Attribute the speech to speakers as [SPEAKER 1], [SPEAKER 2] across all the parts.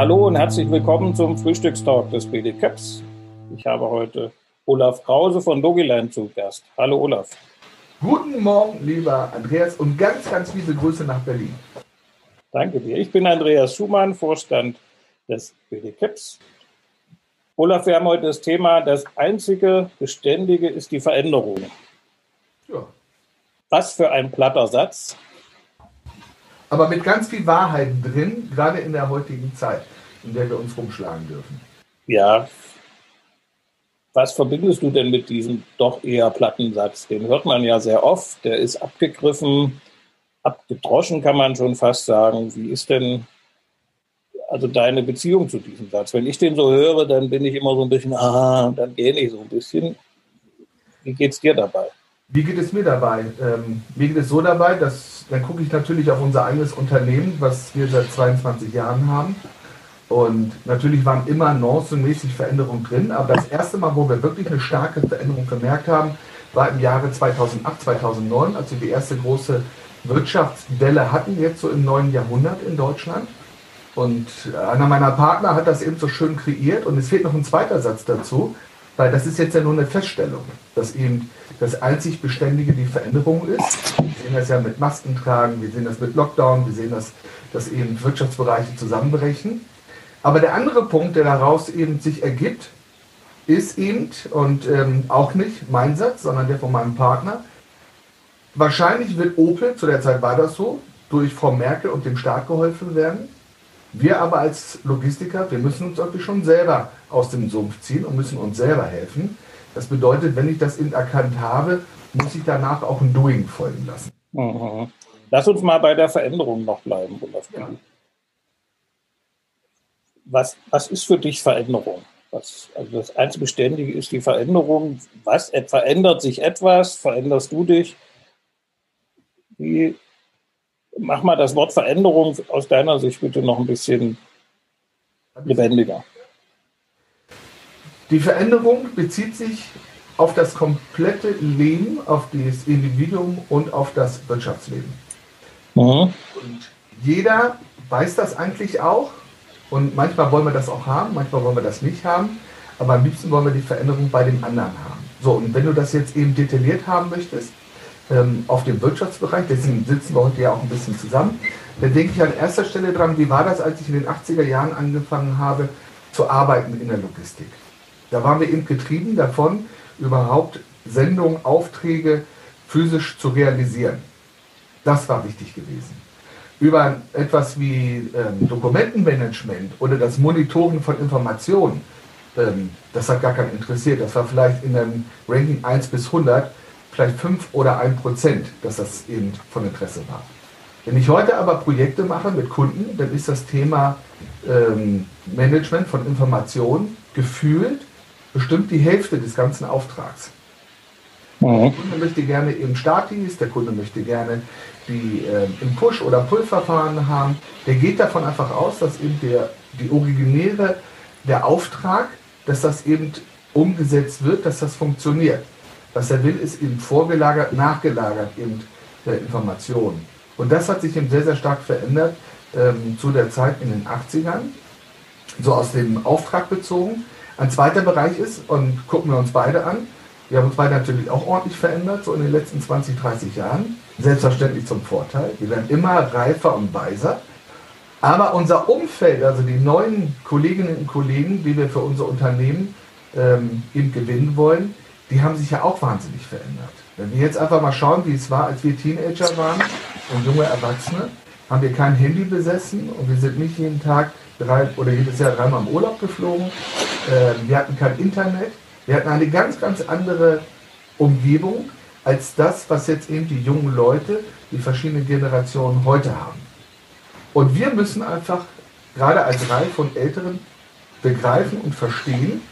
[SPEAKER 1] Hallo und herzlich willkommen zum Frühstückstalk des BD Caps. Ich habe heute Olaf Krause von Logiland zu Gast. Hallo Olaf.
[SPEAKER 2] Guten Morgen, lieber Andreas, und ganz, ganz liebe Grüße nach Berlin.
[SPEAKER 1] Danke dir. Ich bin Andreas Schumann, Vorstand des BD Caps. Olaf, wir haben heute das Thema, das einzige Beständige ist die Veränderung. Ja. Was für ein platter Satz
[SPEAKER 2] aber mit ganz viel Wahrheit drin, gerade in der heutigen Zeit, in der wir uns rumschlagen dürfen.
[SPEAKER 1] Ja. Was verbindest du denn mit diesem doch eher platten Satz? Den hört man ja sehr oft, der ist abgegriffen, abgedroschen, kann man schon fast sagen. Wie ist denn also deine Beziehung zu diesem Satz? Wenn ich den so höre, dann bin ich immer so ein bisschen, ah, dann gehe ich so ein bisschen. Wie geht es dir dabei?
[SPEAKER 2] Wie geht es mir dabei? Ähm, mir geht es so dabei, dass dann gucke ich natürlich auf unser eigenes Unternehmen, was wir seit 22 Jahren haben. Und natürlich waren immer nuancenmäßig Veränderungen drin, aber das erste Mal, wo wir wirklich eine starke Veränderung gemerkt haben, war im Jahre 2008, 2009, als wir die erste große Wirtschaftswelle hatten, jetzt so im neuen Jahrhundert in Deutschland. Und einer meiner Partner hat das eben so schön kreiert und es fehlt noch ein zweiter Satz dazu, weil das ist jetzt ja nur eine Feststellung, dass eben das einzig Beständige die Veränderung ist. Wir sehen das ja mit Masken tragen, wir sehen das mit Lockdown, wir sehen das, dass eben Wirtschaftsbereiche zusammenbrechen. Aber der andere Punkt, der daraus eben sich ergibt, ist eben, und ähm, auch nicht mein Satz, sondern der von meinem Partner, wahrscheinlich wird Opel, zu der Zeit war das so, durch Frau Merkel und dem Staat geholfen werden. Wir aber als Logistiker, wir müssen uns irgendwie schon selber aus dem Sumpf ziehen und müssen uns selber helfen. Das bedeutet, wenn ich das eben erkannt habe, muss ich danach auch ein Doing folgen lassen.
[SPEAKER 1] Mhm. Lass uns mal bei der Veränderung noch bleiben, Olaf. Ja. Was, was ist für dich Veränderung? Was, also das einzige Beständige ist die Veränderung. Was verändert sich etwas? Veränderst du dich? Wie, mach mal das Wort Veränderung aus deiner Sicht bitte noch ein bisschen lebendiger.
[SPEAKER 2] Die Veränderung bezieht sich auf das komplette Leben, auf das Individuum und auf das Wirtschaftsleben. Mhm. Und jeder weiß das eigentlich auch. Und manchmal wollen wir das auch haben, manchmal wollen wir das nicht haben. Aber am liebsten wollen wir die Veränderung bei dem anderen haben. So, und wenn du das jetzt eben detailliert haben möchtest, ähm, auf dem Wirtschaftsbereich, deswegen sitzen wir heute ja auch ein bisschen zusammen, dann denke ich an erster Stelle dran, wie war das, als ich in den 80er Jahren angefangen habe zu arbeiten in der Logistik. Da waren wir eben getrieben davon, überhaupt Sendungen, Aufträge physisch zu realisieren. Das war wichtig gewesen. Über etwas wie ähm, Dokumentenmanagement oder das Monitoren von Informationen, ähm, das hat gar keinen interessiert. Das war vielleicht in einem Ranking 1 bis 100 vielleicht 5 oder 1 Prozent, dass das eben von Interesse war. Wenn ich heute aber Projekte mache mit Kunden, dann ist das Thema ähm, Management von Informationen gefühlt bestimmt die Hälfte des ganzen Auftrags. Mhm. Der Kunde möchte gerne eben Statis, der Kunde möchte gerne die äh, im Push- oder Pull-Verfahren haben. Der geht davon einfach aus, dass eben der, die originäre, der Auftrag, dass das eben umgesetzt wird, dass das funktioniert. Was er will, ist eben vorgelagert, nachgelagert eben der Informationen. Und das hat sich eben sehr, sehr stark verändert ähm, zu der Zeit in den 80ern, so aus dem Auftrag bezogen. Ein zweiter Bereich ist, und gucken wir uns beide an, wir haben uns beide natürlich auch ordentlich verändert, so in den letzten 20, 30 Jahren. Selbstverständlich zum Vorteil. Wir werden immer reifer und weiser. Aber unser Umfeld, also die neuen Kolleginnen und Kollegen, die wir für unser Unternehmen ähm, eben gewinnen wollen, die haben sich ja auch wahnsinnig verändert. Wenn wir jetzt einfach mal schauen, wie es war, als wir Teenager waren und junge Erwachsene, haben wir kein Handy besessen und wir sind nicht jeden Tag drei oder jedes Jahr dreimal im Urlaub geflogen. Äh, wir hatten kein Internet. Wir hatten eine ganz, ganz andere Umgebung als das, was jetzt eben die jungen Leute, die verschiedenen Generationen heute haben. Und wir müssen einfach, gerade als Reihe von Älteren, begreifen und verstehen,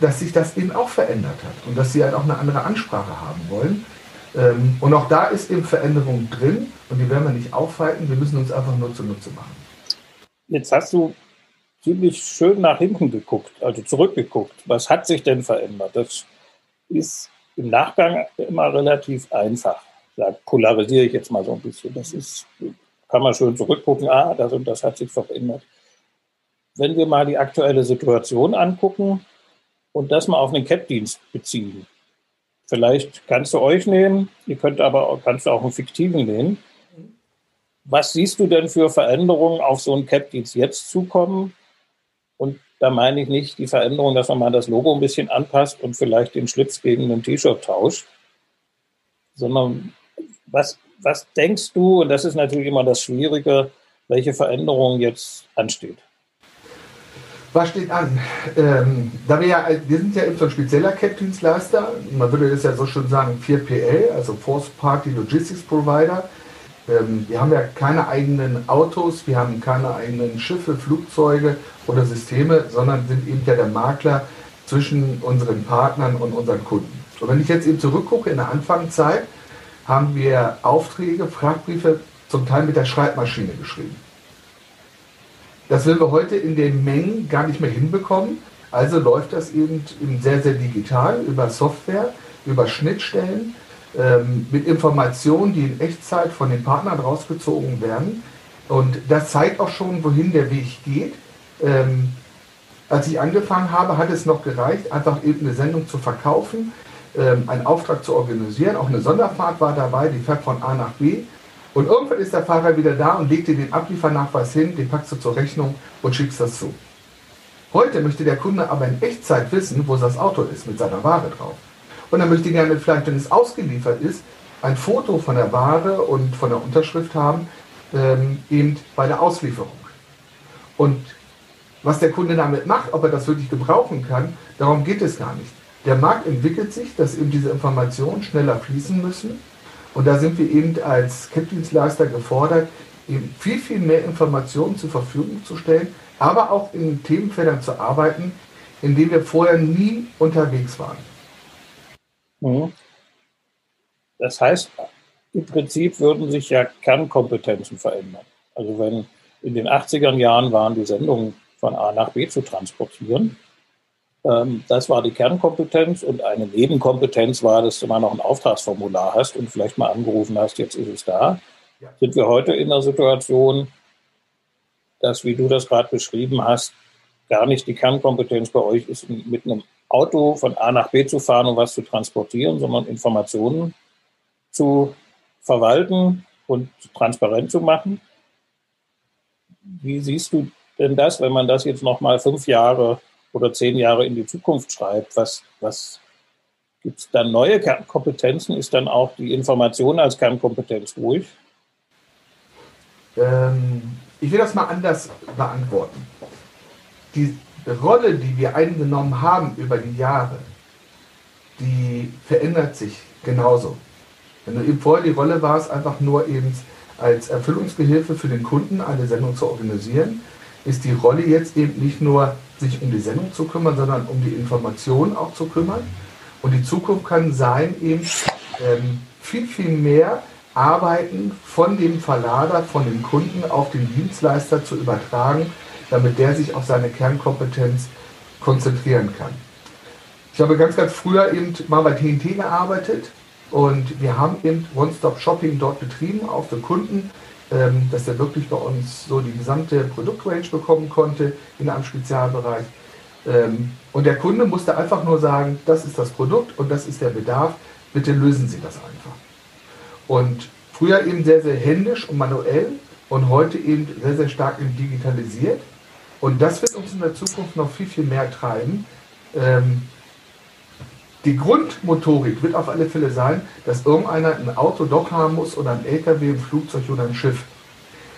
[SPEAKER 2] dass sich das eben auch verändert hat und dass sie halt auch eine andere Ansprache haben wollen. Ähm, und auch da ist eben Veränderung drin und die werden wir nicht aufhalten, wir müssen uns einfach nur zunutze machen.
[SPEAKER 1] Jetzt hast du ziemlich schön nach hinten geguckt, also zurückgeguckt. Was hat sich denn verändert? Das ist im Nachgang immer relativ einfach. Da polarisiere ich jetzt mal so ein bisschen. Das ist, kann man schön zurückgucken, ah, das und das hat sich verändert. wenn wir mal die aktuelle Situation angucken und das mal auf einen CAP-Dienst beziehen. Vielleicht kannst du euch nehmen, ihr könnt aber auch, kannst du auch einen fiktiven nehmen. Was siehst du denn für Veränderungen auf so einen CAP-Dienst jetzt zukommen? Und da meine ich nicht die Veränderung, dass man mal das Logo ein bisschen anpasst und vielleicht den Schlitz gegen ein T-Shirt tauscht, sondern was, was denkst du, und das ist natürlich immer das Schwierige, welche Veränderung jetzt ansteht?
[SPEAKER 2] Was steht an? Ähm, da wir ja, wir sind ja eben so ein spezieller CAP-Dienstleister, man würde das ja so schon sagen 4PL, also Force Party Logistics Provider. Ähm, wir haben ja keine eigenen Autos, wir haben keine eigenen Schiffe, Flugzeuge oder Systeme, sondern sind eben ja der Makler zwischen unseren Partnern und unseren Kunden. Und wenn ich jetzt eben zurückgucke in der Anfangszeit, haben wir Aufträge, Fragbriefe zum Teil mit der Schreibmaschine geschrieben. Das will wir heute in den Mengen gar nicht mehr hinbekommen. Also läuft das eben, sehr, sehr digital über Software, über Schnittstellen, ähm, mit Informationen, die in Echtzeit von den Partnern rausgezogen werden. Und das zeigt auch schon, wohin der Weg geht. Ähm, als ich angefangen habe, hat es noch gereicht, einfach eben eine Sendung zu verkaufen, ähm, einen Auftrag zu organisieren. Auch eine Sonderfahrt war dabei, die fährt von A nach B. Und irgendwann ist der Fahrer wieder da und legt dir den Abliefernachweis hin, den packst du zur Rechnung und schickst das zu. Heute möchte der Kunde aber in Echtzeit wissen, wo das Auto ist mit seiner Ware drauf. Und er möchte gerne vielleicht, wenn es ausgeliefert ist, ein Foto von der Ware und von der Unterschrift haben, ähm, eben bei der Auslieferung. Und was der Kunde damit macht, ob er das wirklich gebrauchen kann, darum geht es gar nicht. Der Markt entwickelt sich, dass eben diese Informationen schneller fließen müssen. Und da sind wir eben als CAP-Dienstleister gefordert, eben viel, viel mehr Informationen zur Verfügung zu stellen, aber auch in Themenfeldern zu arbeiten, in denen wir vorher nie unterwegs waren.
[SPEAKER 1] Mhm. Das heißt, im Prinzip würden sich ja Kernkompetenzen verändern. Also wenn in den 80er Jahren waren die Sendungen von A nach B zu transportieren, das war die Kernkompetenz und eine Nebenkompetenz war, dass du mal noch ein Auftragsformular hast und vielleicht mal angerufen hast, jetzt ist es da. Ja. Sind wir heute in der Situation, dass, wie du das gerade beschrieben hast, gar nicht die Kernkompetenz bei euch ist, mit einem Auto von A nach B zu fahren und was zu transportieren, sondern Informationen zu verwalten und transparent zu machen. Wie siehst du denn das, wenn man das jetzt noch mal fünf Jahre oder zehn Jahre in die Zukunft schreibt, was, was gibt es dann neue Kernkompetenzen? Ist dann auch die Information als Kernkompetenz ruhig?
[SPEAKER 2] Ähm, ich will das mal anders beantworten. Die Rolle, die wir eingenommen haben über die Jahre, die verändert sich genauso. Wenn du eben vorher die Rolle warst, einfach nur eben als Erfüllungsgehilfe für den Kunden eine Sendung zu organisieren, ist die Rolle jetzt eben nicht nur sich um die Sendung zu kümmern, sondern um die Informationen auch zu kümmern. Und die Zukunft kann sein, eben ähm, viel, viel mehr Arbeiten von dem Verlader, von dem Kunden auf den Dienstleister zu übertragen, damit der sich auf seine Kernkompetenz konzentrieren kann. Ich habe ganz, ganz früher eben mal bei TNT gearbeitet und wir haben eben One-Stop-Shopping dort betrieben, auch für Kunden dass er wirklich bei uns so die gesamte Produktrange bekommen konnte in einem Spezialbereich. Ähm, und der Kunde musste einfach nur sagen, das ist das Produkt und das ist der Bedarf, bitte lösen Sie das einfach. Und früher eben sehr, sehr händisch und manuell und heute eben sehr, sehr stark digitalisiert. Und das wird uns in der Zukunft noch viel, viel mehr treiben. Die Grundmotorik wird auf alle Fälle sein, dass irgendeiner ein Auto doch haben muss oder ein LKW, ein Flugzeug oder ein Schiff.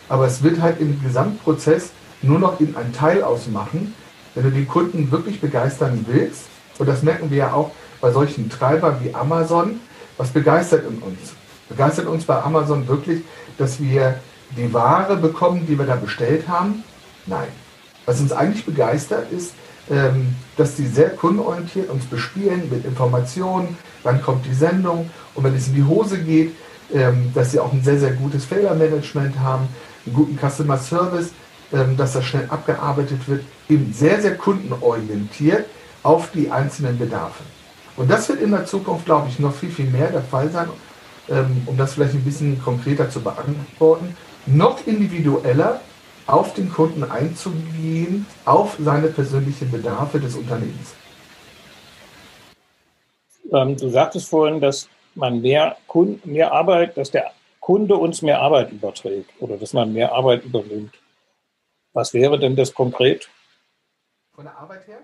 [SPEAKER 2] Aber es wird halt im Gesamtprozess nur noch in ein Teil ausmachen, wenn du die Kunden wirklich begeistern willst. Und das merken wir ja auch bei solchen Treibern wie Amazon. Was begeistert uns? Begeistert uns bei Amazon wirklich, dass wir die Ware bekommen, die wir da bestellt haben? Nein. Was uns eigentlich begeistert ist, dass die sehr kundenorientiert uns bespielen mit Informationen, wann kommt die Sendung und wenn es in die Hose geht, ähm, dass sie auch ein sehr, sehr gutes Fehlermanagement haben, einen guten Customer Service, ähm, dass das schnell abgearbeitet wird, eben sehr, sehr kundenorientiert auf die einzelnen Bedarfe. Und das wird in der Zukunft, glaube ich, noch viel, viel mehr der Fall sein, um das vielleicht ein bisschen konkreter zu beantworten. Noch individueller auf den Kunden einzugehen, auf seine persönlichen Bedarfe des Unternehmens.
[SPEAKER 1] Ähm, du sagtest vorhin, dass man mehr, Kunden, mehr Arbeit, dass der Kunde uns mehr Arbeit überträgt oder dass man mehr Arbeit übernimmt. Was wäre denn das konkret?
[SPEAKER 2] Von der Arbeit her?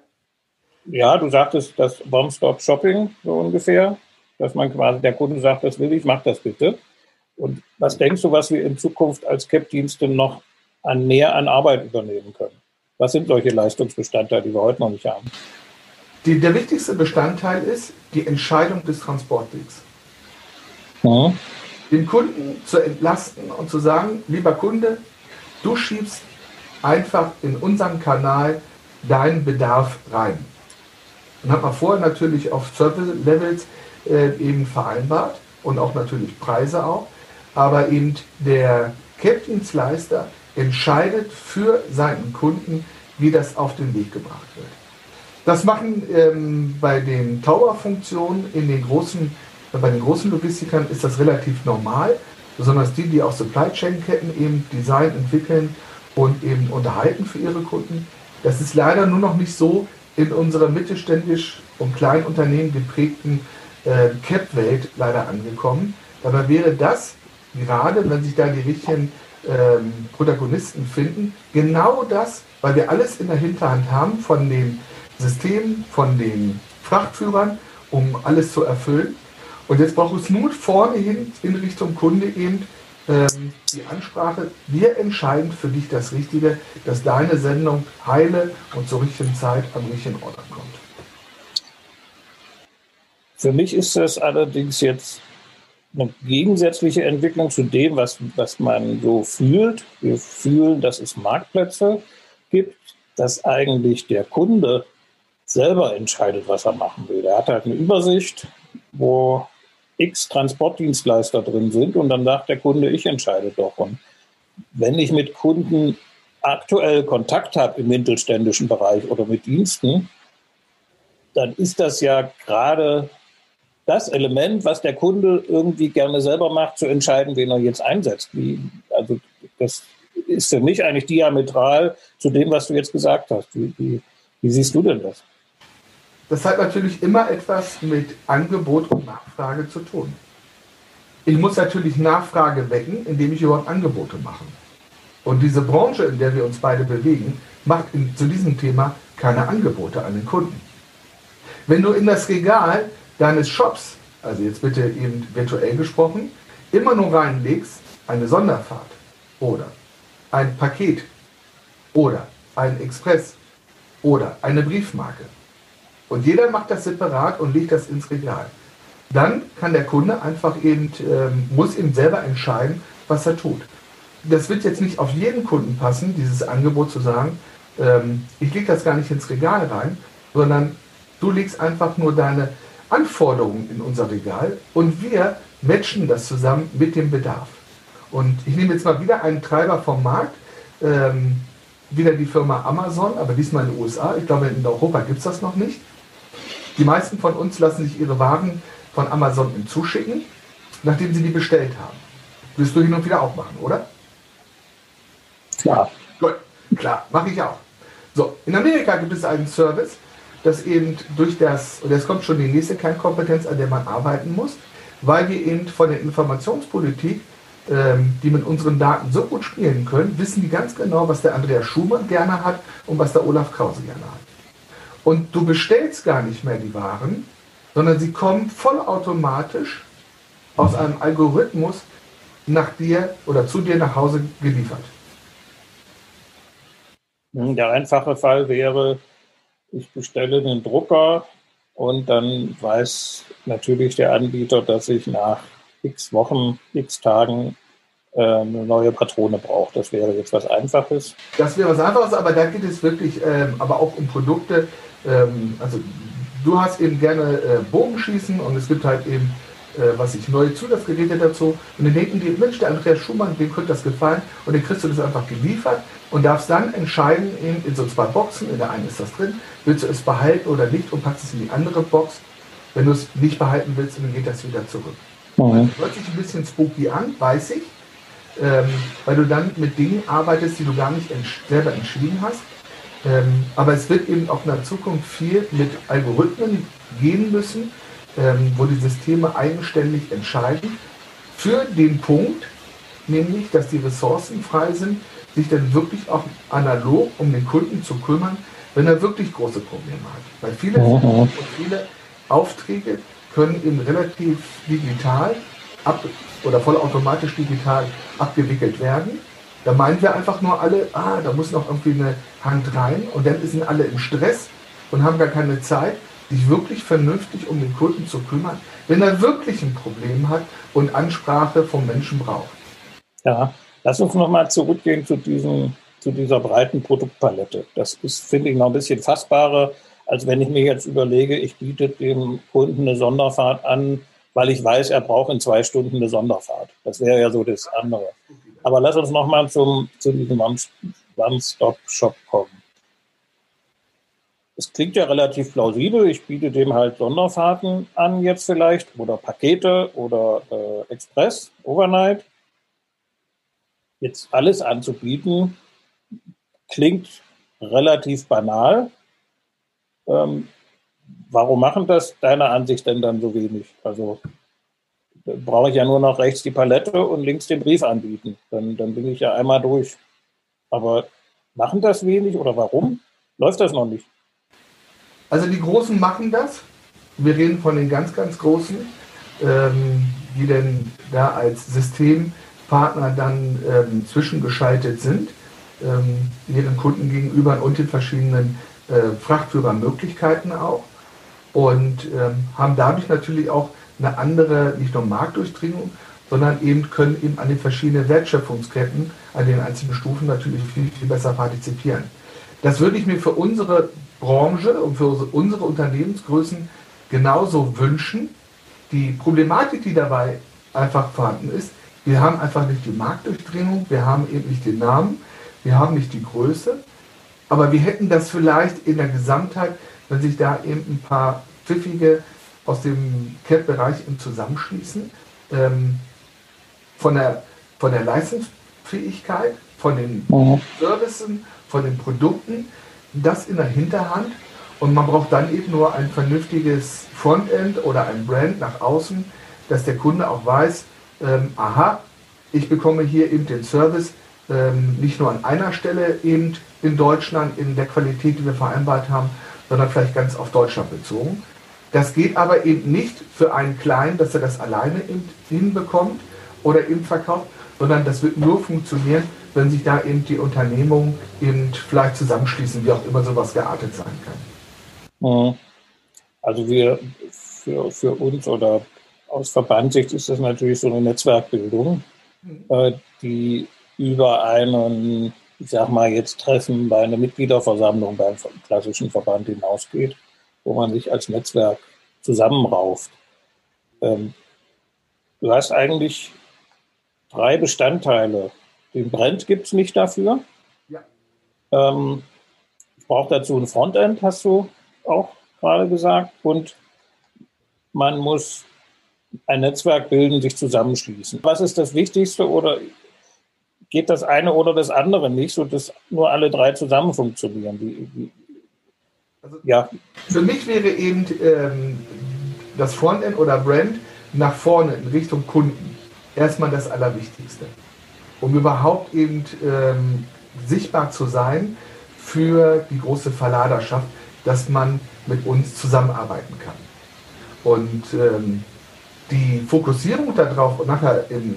[SPEAKER 1] Ja, du sagtest das One-Stop-Shopping so ungefähr, dass man quasi der Kunde sagt, das will ich, mach das bitte. Und was denkst du, was wir in Zukunft als CAP-Dienste noch an mehr an Arbeit übernehmen können? Was sind solche Leistungsbestandteile, die wir heute noch nicht haben?
[SPEAKER 2] Die, der wichtigste Bestandteil ist die Entscheidung des Transportwegs. Mhm. Den Kunden zu entlasten und zu sagen, lieber Kunde, du schiebst einfach in unseren Kanal deinen Bedarf rein. Dann hat man vorher natürlich auf Service-Levels äh, eben vereinbart und auch natürlich Preise auch, aber eben der CAP-Dienstleister entscheidet für seinen Kunden, wie das auf den Weg gebracht wird. Das machen ähm, bei den Tower-Funktionen in den großen, bei den großen Logistikern ist das relativ normal, besonders die, die auch Supply Chain Ketten eben design, entwickeln und eben unterhalten für ihre Kunden. Das ist leider nur noch nicht so in unserer mittelständisch und kleinen Unternehmen geprägten äh, Cap-Welt leider angekommen. Dabei wäre das gerade, wenn sich da die richtigen ähm, Protagonisten finden, genau das, weil wir alles in der Hinterhand haben von den Systemen, von den Frachtführern, um alles zu erfüllen. Und jetzt braucht es nur vorne hin in Richtung Kunde eben ähm, die Ansprache, wir entscheiden für dich das Richtige, dass deine Sendung heile und zur richtigen Zeit am richtigen Ort ankommt.
[SPEAKER 1] Für mich ist das allerdings jetzt eine gegensätzliche Entwicklung zu dem, was, was man so fühlt. Wir fühlen, dass es Marktplätze gibt, dass eigentlich der Kunde selber entscheidet, was er machen will. Er hat halt eine Übersicht, wo x Transportdienstleister drin sind und dann sagt der Kunde, ich entscheide doch. Und wenn ich mit Kunden aktuell Kontakt habe im mittelständischen Bereich oder mit Diensten, dann ist das ja gerade das Element, was der Kunde irgendwie gerne selber macht, zu entscheiden, wen er jetzt einsetzt. Wie, also das ist für mich eigentlich diametral zu dem, was du jetzt gesagt hast. Wie, wie, wie siehst du denn das?
[SPEAKER 2] Das hat natürlich immer etwas mit Angebot und Nachfrage zu tun. Ich muss natürlich Nachfrage wecken, indem ich überhaupt Angebote mache. Und diese Branche, in der wir uns beide bewegen, macht in, zu diesem Thema keine Angebote an den Kunden. Wenn du in das Regal deines Shops, also jetzt bitte eben virtuell gesprochen, immer nur reinlegst, eine Sonderfahrt oder ein Paket oder ein Express oder eine Briefmarke, und jeder macht das separat und legt das ins Regal. Dann kann der Kunde einfach eben, ähm, muss eben selber entscheiden, was er tut. Das wird jetzt nicht auf jeden Kunden passen, dieses Angebot zu sagen, ähm, ich lege das gar nicht ins Regal rein, sondern du legst einfach nur deine Anforderungen in unser Regal und wir matchen das zusammen mit dem Bedarf. Und ich nehme jetzt mal wieder einen Treiber vom Markt, ähm, wieder die Firma Amazon, aber diesmal in den USA. Ich glaube, in Europa gibt es das noch nicht. Die meisten von uns lassen sich ihre Waren von Amazon hinzuschicken, nachdem sie die bestellt haben. Wirst du hin und wieder auch machen, oder?
[SPEAKER 1] Klar.
[SPEAKER 2] Gut, klar, mache ich auch. So, in Amerika gibt es einen Service, das eben durch das, und jetzt kommt schon die nächste Kernkompetenz, an der man arbeiten muss, weil wir eben von der Informationspolitik, ähm, die mit unseren Daten so gut spielen können, wissen die ganz genau, was der Andreas Schumann gerne hat und was der Olaf Krause gerne hat. Und du bestellst gar nicht mehr die Waren, sondern sie kommen vollautomatisch aus einem Algorithmus nach dir oder zu dir nach Hause geliefert.
[SPEAKER 1] Der einfache Fall wäre, ich bestelle einen Drucker und dann weiß natürlich der Anbieter, dass ich nach x Wochen, x Tagen äh, eine neue Patrone brauche. Das wäre jetzt was Einfaches.
[SPEAKER 2] Das wäre was Einfaches, aber da geht es wirklich ähm, aber auch um Produkte, ähm, also du hast eben gerne äh, Bogenschießen und es gibt halt eben, äh, was ich, neue Zusatzgeräte dazu. Und dann denken die, Mensch, der Andreas Schumann, dem könnte das gefallen. Und dann kriegst du das einfach geliefert und darfst dann entscheiden, in, in so zwei Boxen, in der einen ist das drin, willst du es behalten oder nicht und packst es in die andere Box. Wenn du es nicht behalten willst, dann geht das wieder zurück. Mhm. hört sich ein bisschen spooky an, weiß ich. ähm, weil du dann mit Dingen arbeitest, die du gar nicht ents selber entschieden hast. Ähm, aber es wird eben auch in der Zukunft viel mit Algorithmen gehen müssen, ähm, wo die Systeme eigenständig entscheiden, für den Punkt, nämlich, dass die Ressourcen frei sind, sich dann wirklich auch analog um den Kunden zu kümmern, wenn er wirklich große Probleme hat. Weil viele, mhm. und viele Aufträge können eben relativ digital ab oder vollautomatisch digital abgewickelt werden. Da meinen wir einfach nur alle, ah, da muss noch irgendwie eine Hand rein und dann sind alle im Stress und haben gar keine Zeit, sich wirklich vernünftig um den Kunden zu kümmern, wenn er wirklich ein Problem hat und Ansprache vom Menschen braucht.
[SPEAKER 1] Ja, lass uns nochmal zurückgehen zu, diesem, zu dieser breiten Produktpalette. Das ist, finde ich, noch ein bisschen fassbarer, als wenn ich mir jetzt überlege, ich biete dem Kunden eine Sonderfahrt an, weil ich weiß, er braucht in zwei Stunden eine Sonderfahrt. Das wäre ja so das andere. Aber lass uns nochmal zu diesem One-Stop-Shop kommen. Es klingt ja relativ plausibel. Ich biete dem halt Sonderfahrten an jetzt vielleicht oder Pakete oder äh, Express, Overnight. Jetzt alles anzubieten, klingt relativ banal. Ähm, warum machen das deiner Ansicht denn dann so wenig? Also brauche ich ja nur noch rechts die Palette und links den Brief anbieten. Dann, dann bin ich ja einmal durch. Aber machen das wenig oder warum? Läuft das noch nicht?
[SPEAKER 2] Also die Großen machen das. Wir reden von den ganz, ganz Großen, ähm, die denn da als Systempartner dann ähm, zwischengeschaltet sind, ähm, ihren Kunden gegenüber und den verschiedenen äh, Frachtführermöglichkeiten auch. Und ähm, haben dadurch natürlich auch eine andere, nicht nur Marktdurchdringung, sondern eben können eben an den verschiedenen Wertschöpfungsketten, an den einzelnen Stufen natürlich viel, viel besser partizipieren. Das würde ich mir für unsere Branche und für unsere Unternehmensgrößen genauso wünschen. Die Problematik, die dabei einfach vorhanden ist, wir haben einfach nicht die Marktdurchdringung, wir haben eben nicht den Namen, wir haben nicht die Größe, aber wir hätten das vielleicht in der Gesamtheit, wenn sich da eben ein paar pfiffige aus dem CAP-Bereich zusammenschließen, ähm, von, der, von der Leistungsfähigkeit, von den mhm. Services, von den Produkten, das in der Hinterhand und man braucht dann eben nur ein vernünftiges Frontend oder ein Brand nach außen, dass der Kunde auch weiß, ähm, aha, ich bekomme hier eben den Service ähm, nicht nur an einer Stelle eben in Deutschland in der Qualität, die wir vereinbart haben, sondern vielleicht ganz auf Deutschland bezogen. Das geht aber eben nicht für einen Kleinen, dass er das alleine eben hinbekommt oder eben verkauft, sondern das wird nur funktionieren, wenn sich da eben die Unternehmungen eben vielleicht zusammenschließen, wie auch immer sowas geartet sein kann.
[SPEAKER 1] Mhm. Also wir für, für uns oder aus Verbandssicht ist das natürlich so eine Netzwerkbildung, mhm. Äh, die über einen, ich sag mal jetzt Treffen bei einer Mitgliederversammlung beim klassischen Verband hinausgeht, wo man sich als Netzwerk zusammenrauft. Ähm, du hast eigentlich drei Bestandteile den Brand gibt es nicht dafür. Ja. Ähm, ich brauche dazu ein Frontend, hast du auch gerade gesagt. Und man muss ein Netzwerk bilden, sich zusammenschließen. Was ist das Wichtigste oder geht das eine oder das andere nicht, sodass nur alle drei zusammen funktionieren? Wie, wie,
[SPEAKER 2] also ja. Für mich wäre eben ähm, das Frontend oder Brand nach vorne in Richtung Kunden erstmal das Allerwichtigste um überhaupt eben ähm, sichtbar zu sein für die große Verladerschaft, dass man mit uns zusammenarbeiten kann. Und ähm, die Fokussierung darauf und nachher im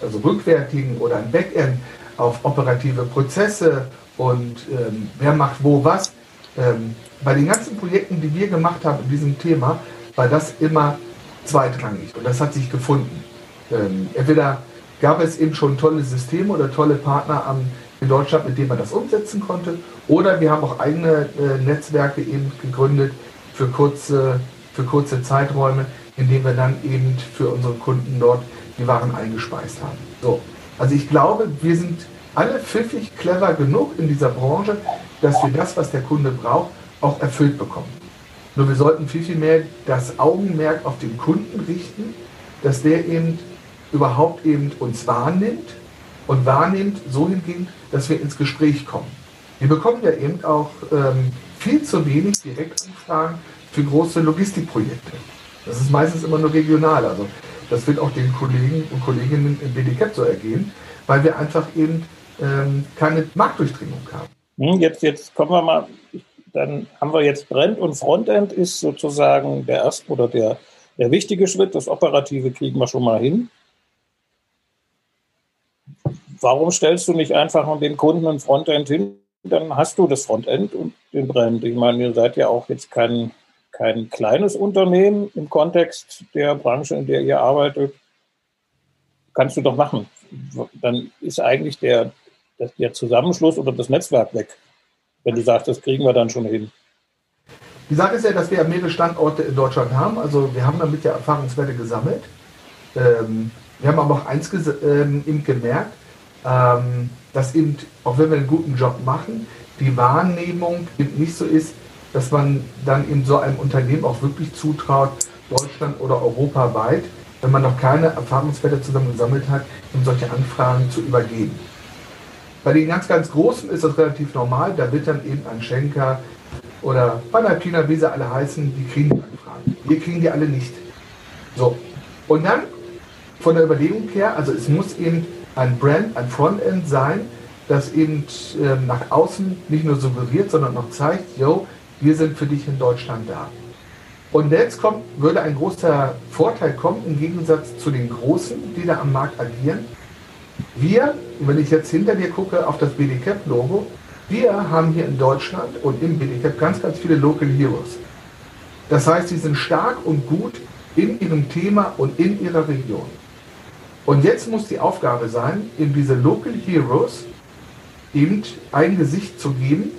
[SPEAKER 2] also rückwärtigen oder im Backend auf operative Prozesse und ähm, wer macht wo was. Ähm, bei den ganzen Projekten, die wir gemacht haben in diesem Thema, war das immer zweitrangig und das hat sich gefunden. Ähm, entweder gab es eben schon tolle Systeme oder tolle Partner am, in Deutschland, mit denen man das umsetzen konnte. Oder wir haben auch eigene äh, Netzwerke eben gegründet für kurze, für kurze Zeiträume, in denen wir dann eben für unsere Kunden dort die Waren eingespeist haben. So. Also ich glaube, wir sind alle pfiffig clever genug in dieser Branche, dass wir das, was der Kunde braucht, auch erfüllt bekommen. Nur wir sollten viel, viel mehr das Augenmerk auf den Kunden richten, dass der eben überhaupt eben uns wahrnimmt und wahrnimmt so hingehend, dass wir ins Gespräch kommen. Wir bekommen ja eben auch ähm, viel zu wenig Direktanfragen für große Logistikprojekte. Das ist meistens immer nur regional. Also das wird auch den Kollegen und Kolleginnen im BDCAP so ergehen, weil wir einfach eben ähm, keine Marktdurchdringung haben.
[SPEAKER 1] Hm, jetzt, jetzt kommen wir mal, dann haben wir jetzt Brand und Frontend ist sozusagen der erste oder der, der wichtige Schritt. Das Operative kriegen wir schon mal hin. Warum stellst du nicht einfach den Kunden ein Frontend hin? Dann hast du das Frontend und den Brand. Ich meine, ihr seid ja auch jetzt kein, kein kleines Unternehmen im Kontext der Branche, in der ihr arbeitet. Kannst du doch machen. Dann ist eigentlich der, der Zusammenschluss oder das Netzwerk weg. Wenn du sagst, das kriegen wir dann schon hin.
[SPEAKER 2] Die Sache ist ja, dass wir mehrere Standorte in Deutschland haben. Also wir haben damit ja Erfahrungswerte gesammelt. Ähm, wir haben aber auch eins ähm, gemerkt, ähm, dass eben, auch wenn wir einen guten Job machen, die Wahrnehmung eben nicht so ist, dass man dann in so einem Unternehmen auch wirklich zutraut, Deutschland oder europaweit, wenn man noch keine Erfahrungswerte zusammen gesammelt hat, um solche Anfragen zu übergeben. Bei den ganz, ganz Großen ist das relativ normal. Da wird dann eben ein Schenker oder Panalpina, wie sie alle heißen, die kriegen die Anfragen. Wir kriegen die alle nicht. So. Und dann von der Überlegung her, also es muss eben ein Brand, ein Frontend sein, das eben äh, nach außen nicht nur suggeriert, sondern noch zeigt, yo, wir sind für dich in Deutschland da. Und jetzt kommt, würde ein großer Vorteil kommen im Gegensatz zu den Großen, die da am Markt agieren. Wir, wenn ich jetzt hinter dir gucke auf das BDCAP-Logo, wir haben hier in Deutschland und im BDCAP ganz, ganz viele Local Heroes. Das heißt, sie sind stark und gut in ihrem Thema und in ihrer Region. Und jetzt muss die Aufgabe sein, eben diese Local Heroes eben ein Gesicht zu geben,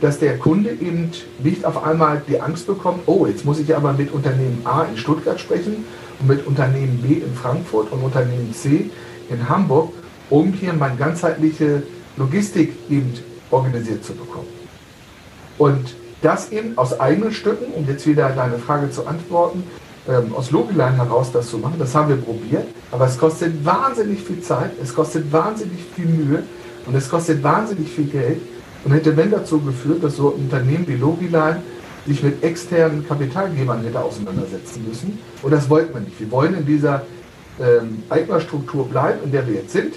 [SPEAKER 2] dass der Kunde eben nicht auf einmal die Angst bekommt, oh, jetzt muss ich aber mit Unternehmen A in Stuttgart sprechen und mit Unternehmen B in Frankfurt und Unternehmen C in Hamburg, um hier meine ganzheitliche Logistik eben organisiert zu bekommen. Und das eben aus eigenen Stücken, um jetzt wieder deine Frage zu antworten, ähm, aus Logiline heraus das zu machen. Das haben wir probiert, aber es kostet wahnsinnig viel Zeit, es kostet wahnsinnig viel Mühe und es kostet wahnsinnig viel Geld und hätte wenn dazu geführt, dass so ein Unternehmen wie Logiline sich mit externen Kapitalgebern hätte auseinandersetzen müssen. Und das wollten wir nicht. Wir wollen in dieser ähm, Eignerstruktur bleiben, in der wir jetzt sind.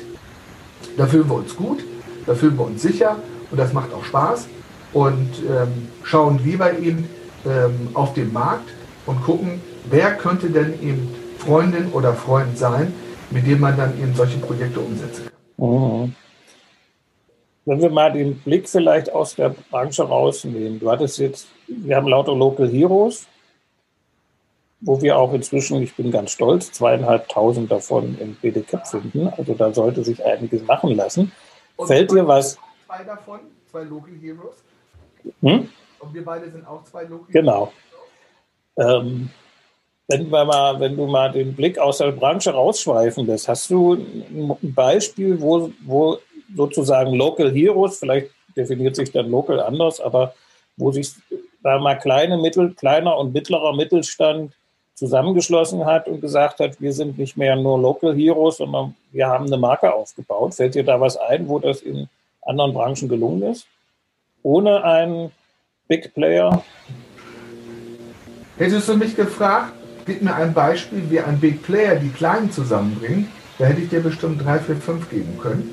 [SPEAKER 2] Da fühlen wir uns gut, da fühlen wir uns sicher und das macht auch Spaß. Und ähm, schauen lieber eben ähm, auf den Markt und gucken, wer könnte denn eben Freundin oder Freund sein, mit dem man dann eben solche Projekte umsetzen kann. Mhm.
[SPEAKER 1] Wenn wir mal den Blick vielleicht aus der Branche rausnehmen. Du hattest jetzt, wir haben lauter Local Heroes, wo wir auch inzwischen, ich bin ganz stolz, zweieinhalbtausend davon im BDCAP finden. Also da sollte sich einiges machen lassen. Und Fällt dir was?
[SPEAKER 2] Zwei davon, zwei Local Heroes. Hm? Und wir beide sind auch zwei Local
[SPEAKER 1] Genau. Ähm, wenn, wir mal, wenn du mal den Blick aus der Branche rausschweifen lässt, hast du ein Beispiel, wo, wo sozusagen Local Heroes, vielleicht definiert sich dann Local anders, aber wo sich da mal kleine, mittel, kleiner und mittlerer Mittelstand zusammengeschlossen hat und gesagt hat, wir sind nicht mehr nur Local Heroes, sondern wir haben eine Marke aufgebaut. Fällt dir da was ein, wo das in anderen Branchen gelungen ist? Ohne einen Big Player?
[SPEAKER 2] Hättest du mich gefragt, gib mir ein Beispiel, wie ein Big Player die Kleinen zusammenbringt, da hätte ich dir bestimmt drei, vier, fünf geben können.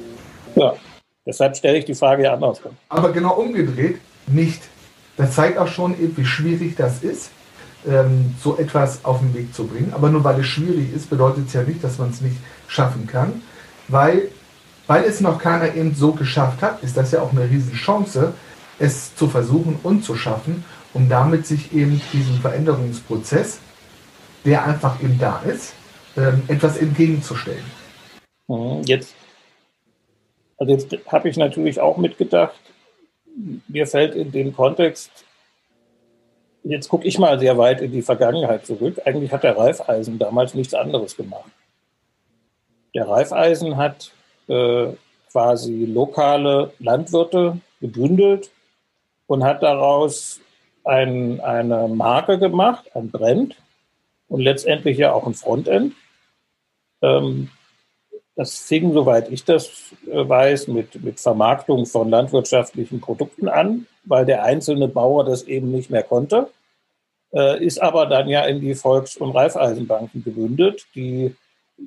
[SPEAKER 1] Ja, deshalb stelle ich die Frage ja andersrum.
[SPEAKER 2] Aber genau umgedreht nicht. Das zeigt auch schon, wie schwierig das ist, ähm, so etwas auf den Weg zu bringen. Aber nur weil es schwierig ist, bedeutet es ja nicht, dass man es nicht schaffen kann. Weil, weil es noch keiner eben so geschafft hat, ist das ja auch eine Riesenchance, es zu versuchen und zu schaffen, um damit sich eben diesen Veränderungsprozess der einfach eben da ist, ähm, etwas entgegenzustellen.
[SPEAKER 1] Mhm, jetzt, also jetzt habe ich natürlich auch mitgedacht, mir fällt in dem Kontext, jetzt gucke ich mal sehr weit in die Vergangenheit zurück. Eigentlich hat der Reifeisen damals nichts anderes gemacht. Der Reifeisen hat äh, quasi lokale Landwirte gebündelt und hat daraus ein, eine Marke gemacht, ein Brand, und letztendlich ja auch ein Frontend. Ähm, Das fing, soweit ich das äh, weiß, mit, mit Vermarktung von landwirtschaftlichen Produkten an, weil der einzelne Bauer das eben nicht mehr konnte, äh, ist aber dann ja in die Volks- und Raiffeisenbanken gebündet, die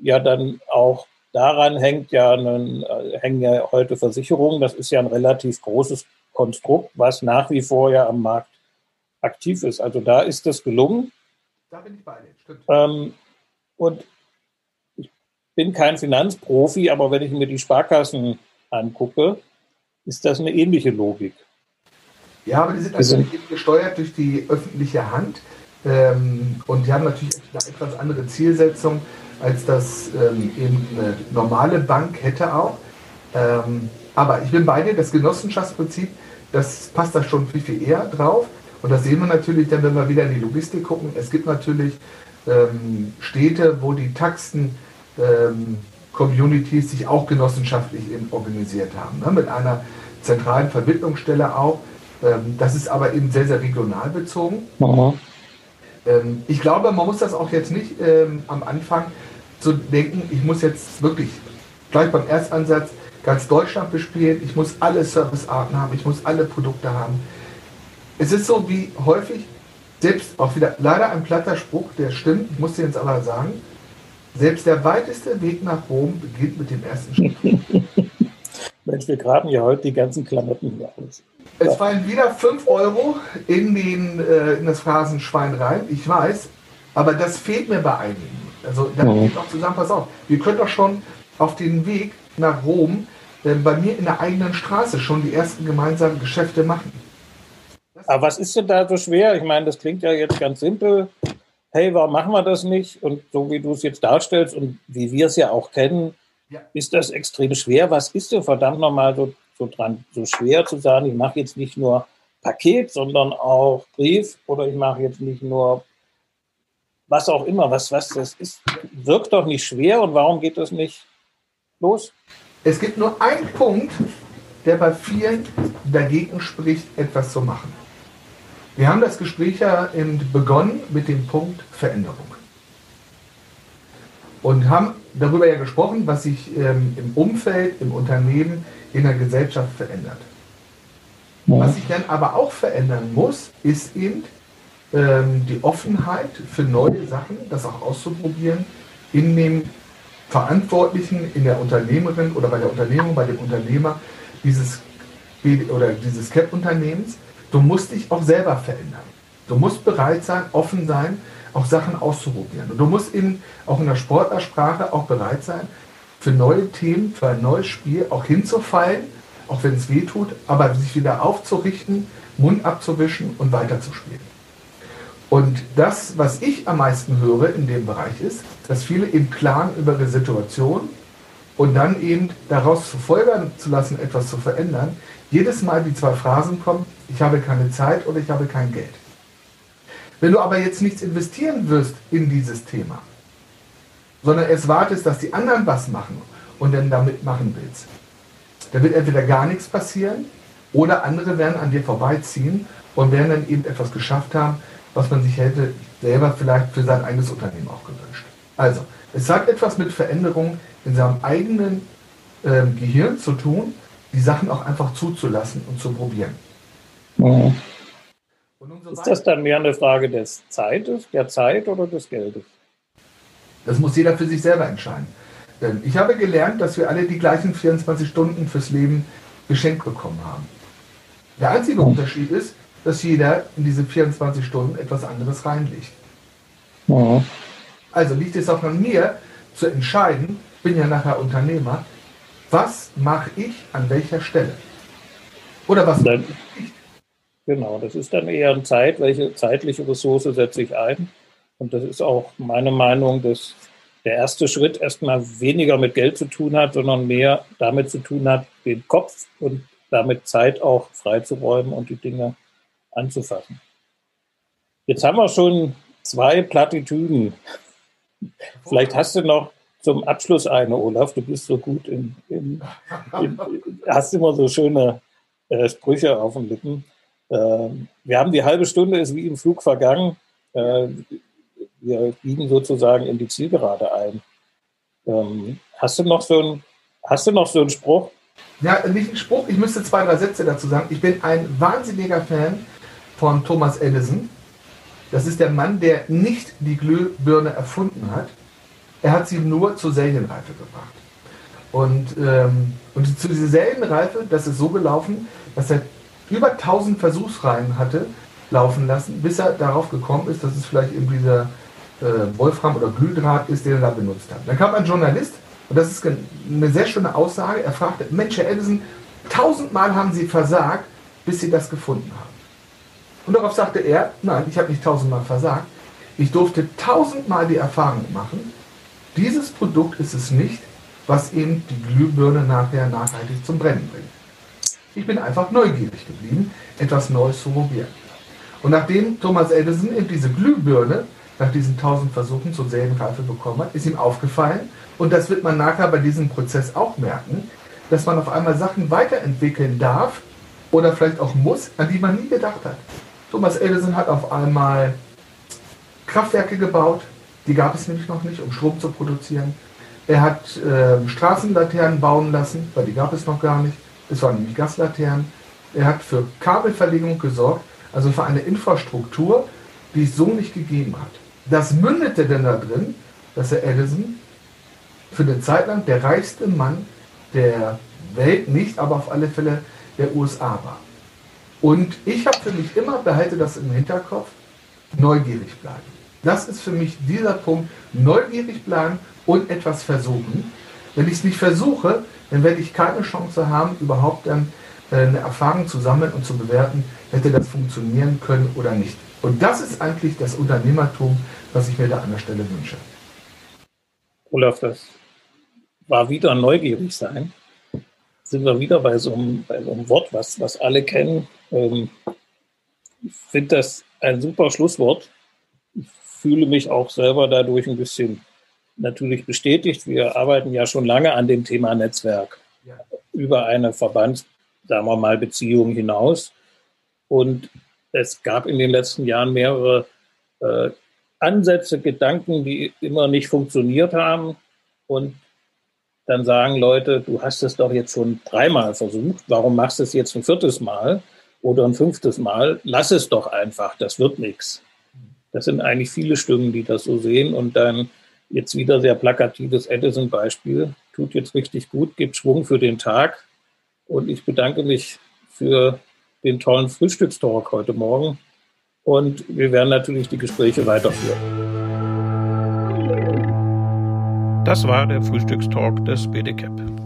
[SPEAKER 1] ja dann auch daran hängt ja einen, äh, hängen ja heute Versicherungen. Das ist ja ein relativ großes Konstrukt, was nach wie vor ja am Markt aktiv ist. Also da ist es gelungen. Da bin ich bei dir, stimmt. Ähm, und ich bin kein Finanzprofi, aber wenn ich mir die Sparkassen angucke, ist das eine ähnliche Logik.
[SPEAKER 2] Ja, aber die sind natürlich eben gesteuert durch die öffentliche Hand ähm, und die haben natürlich eine etwas andere Zielsetzung, als das ähm, eben eine normale Bank hätte auch. Ähm, aber ich bin bei dir, das Genossenschaftsprinzip, das passt da schon viel, viel eher drauf. Und das sehen wir natürlich dann, wenn wir wieder in die Logistik gucken. Es gibt natürlich ähm, Städte, wo die Taxen ähm, Communities sich auch genossenschaftlich eben organisiert haben, ne? mit einer zentralen Vermittlungsstelle auch. Ähm, das ist aber eben sehr, sehr regional bezogen. Ähm, ich glaube, man muss das auch jetzt nicht ähm, am Anfang zu denken, ich muss jetzt wirklich gleich beim Erstansatz ganz Deutschland bespielen, ich muss alle Servicearten haben, ich muss alle Produkte haben. Es ist so wie häufig, selbst auch wieder leider ein platter Spruch, der stimmt, ich muss dir jetzt aber sagen, selbst der weiteste Weg nach Rom beginnt mit dem ersten Schritt.
[SPEAKER 1] Mensch, wir graben ja heute die ganzen Klamotten hier aus.
[SPEAKER 2] Es fallen wieder 5 Euro in, den, äh, in das Phrasenschwein rein, ich weiß, aber das fehlt mir bei einigen. Also da mhm. geht auch zusammen, pass auf, wir können doch schon auf den Weg nach Rom äh, bei mir in der eigenen Straße schon die ersten gemeinsamen Geschäfte machen.
[SPEAKER 1] Aber was ist denn da so schwer? Ich meine, das klingt ja jetzt ganz simpel. Hey, warum machen wir das nicht? Und so wie du es jetzt darstellst und wie wir es ja auch kennen, ja. ist das extrem schwer. Was ist denn verdammt nochmal so, so dran, so schwer zu sagen, ich mache jetzt nicht nur Paket, sondern auch Brief oder ich mache jetzt nicht nur was auch immer, was, was das ist, wirkt doch nicht schwer und warum geht das nicht los?
[SPEAKER 2] Es gibt nur einen Punkt, der bei vielen dagegen spricht, etwas zu machen. Wir haben das Gespräch ja begonnen mit dem Punkt Veränderung. Und haben darüber ja gesprochen, was sich ähm, im Umfeld, im Unternehmen, in der Gesellschaft verändert. Ja. Was sich dann aber auch verändern muss, ist eben ähm, die Offenheit für neue Sachen, das auch auszuprobieren, in dem Verantwortlichen, in der Unternehmerin oder bei der Unternehmung, bei dem Unternehmer dieses oder dieses CAP-Unternehmens Du musst dich auch selber verändern. Du musst bereit sein, offen sein, auch Sachen auszuprobieren. Und du musst in, auch in der Sportlersprache auch bereit sein, für neue Themen, für ein neues Spiel auch hinzufallen, auch wenn es weh tut, aber sich wieder aufzurichten, Mund abzuwischen und weiterzuspielen. Und das, was ich am meisten höre in dem Bereich ist, dass viele eben planen über die Situation und dann eben daraus zu folgern zu lassen, etwas zu verändern, jedes Mal die zwei Phrasen kommen, ich habe keine Zeit oder ich habe kein Geld. Wenn du aber jetzt nichts investieren wirst in dieses Thema, sondern erst wartest, dass die anderen was machen und dann damit machen willst, dann wird entweder gar nichts passieren oder andere werden an dir vorbeiziehen und werden dann eben etwas geschafft haben, was man sich hätte selber vielleicht für sein eigenes Unternehmen auch gewünscht. Also, es hat etwas mit Veränderung in seinem eigenen äh, Gehirn zu tun, die Sachen auch einfach zuzulassen und zu probieren.
[SPEAKER 1] Mhm. Ist das dann mehr eine Frage des Zeites, der Zeit oder des Geldes?
[SPEAKER 2] Das muss jeder für sich selber entscheiden. Denn ich habe gelernt, dass wir alle die gleichen 24 Stunden fürs Leben geschenkt bekommen haben. Der einzige. Unterschied ist, dass jeder in diese 24 Stunden etwas anderes reinlegt. Mhm. Also liegt es auch an mir zu entscheiden, ich bin ja nachher Unternehmer, was mache ich an welcher Stelle?
[SPEAKER 1] Oder was dann, Genau, das ist dann eher eine Zeit, welche zeitliche Ressource setze ich ein. Und das ist auch meine Meinung, dass der erste Schritt erstmal weniger mit Geld zu tun hat, sondern mehr damit zu tun hat, den Kopf und damit Zeit auch freizuräumen und die Dinge anzufassen. Jetzt haben wir schon zwei Plattitüden. Vielleicht hast du noch zum Abschluss eine, Olaf. Du bist so gut in, in, in hast immer so schöne äh, Sprüche auf den Lippen. Äh, wir haben die halbe Stunde ist wie im Flug vergangen. Äh, wir biegen sozusagen in die Zielgerade ein. Ähm, Hast du noch so einen, hast du noch so einen Spruch?
[SPEAKER 2] Ja, nicht einen Spruch, ich müsste zwei, drei Sätze dazu sagen. Ich bin ein wahnsinniger Fan von Thomas Edison. Das ist der Mann, der nicht die Glühbirne erfunden hat. Er hat sie nur zur Serienreife gebracht. Und, ähm, und zu dieser Serienreife, das ist so gelaufen, dass er über 1000 Versuchsreihen hatte laufen lassen, bis er darauf gekommen ist, dass es vielleicht eben dieser äh, Wolfram oder Glühdraht ist, den er da benutzt hat. Dann kam ein Journalist, und das ist eine sehr schöne Aussage, er fragte, Mensch, Herr Edison, tausendmal haben Sie versagt, bis Sie das gefunden haben. Und darauf sagte er, nein, ich habe nicht tausendmal versagt, ich durfte tausendmal die Erfahrung machen, dieses Produkt ist es nicht, was eben die Glühbirne nachher nachhaltig zum Brennen bringt. Ich bin einfach neugierig geblieben, etwas Neues zu probieren. Und nachdem Thomas Edison eben diese Glühbirne nach diesen tausend Versuchen zur Serienreife bekommen hat, ist ihm aufgefallen, und das wird man nachher bei diesem Prozess auch merken, dass man auf einmal Sachen weiterentwickeln darf oder vielleicht auch muss, an die man nie gedacht hat. Thomas Edison hat auf einmal Kraftwerke gebaut, die gab es nämlich noch nicht, um Strom zu produzieren. Er hat äh, Straßenlaternen bauen lassen, weil die gab es noch gar nicht. Es waren nämlich Gaslaternen. Er hat für Kabelverlegung gesorgt, also für eine Infrastruktur, die es so nicht gegeben hat. Das mündete dann da drin, dass er Edison für eine Zeit lang der reichste Mann der Welt, nicht aber auf alle Fälle der USA war. Und ich habe für mich immer, behalte das im Hinterkopf, neugierig bleiben. Das ist für mich dieser Punkt, neugierig bleiben und etwas versuchen. Wenn ich es nicht versuche, dann werde ich keine Chance haben, überhaupt dann äh, eine Erfahrung zu sammeln und zu bewerten, hätte das funktionieren können oder nicht. Und das ist eigentlich das Unternehmertum, was ich mir da an der Stelle wünsche.
[SPEAKER 1] Olaf, das war wieder neugierig sein. Sind wir wieder bei so einem, bei so einem Wort, was, was alle kennen. Ähm, ich finde das ein super Schlusswort. Ich fühle mich auch selber dadurch ein bisschen natürlich bestätigt. Wir arbeiten ja schon lange an dem Thema Netzwerk ja. über eine Verband, sagen wir mal, Beziehung hinaus. Und es gab in den letzten Jahren mehrere äh, Ansätze, Gedanken, die immer nicht funktioniert haben. Und dann sagen Leute, du hast es doch jetzt schon dreimal versucht, warum machst du es jetzt ein viertes Mal oder ein fünftes Mal? Lass es doch einfach, das wird nichts. Das sind eigentlich viele Stimmen, die das so sehen. Und dann jetzt wieder sehr plakatives Edison-Beispiel. Tut jetzt richtig gut, gibt Schwung für den Tag. Und ich bedanke mich für den tollen Frühstückstalk heute Morgen. Und wir werden natürlich die Gespräche weiterführen. Das war der Frühstückstalk des BDCAP.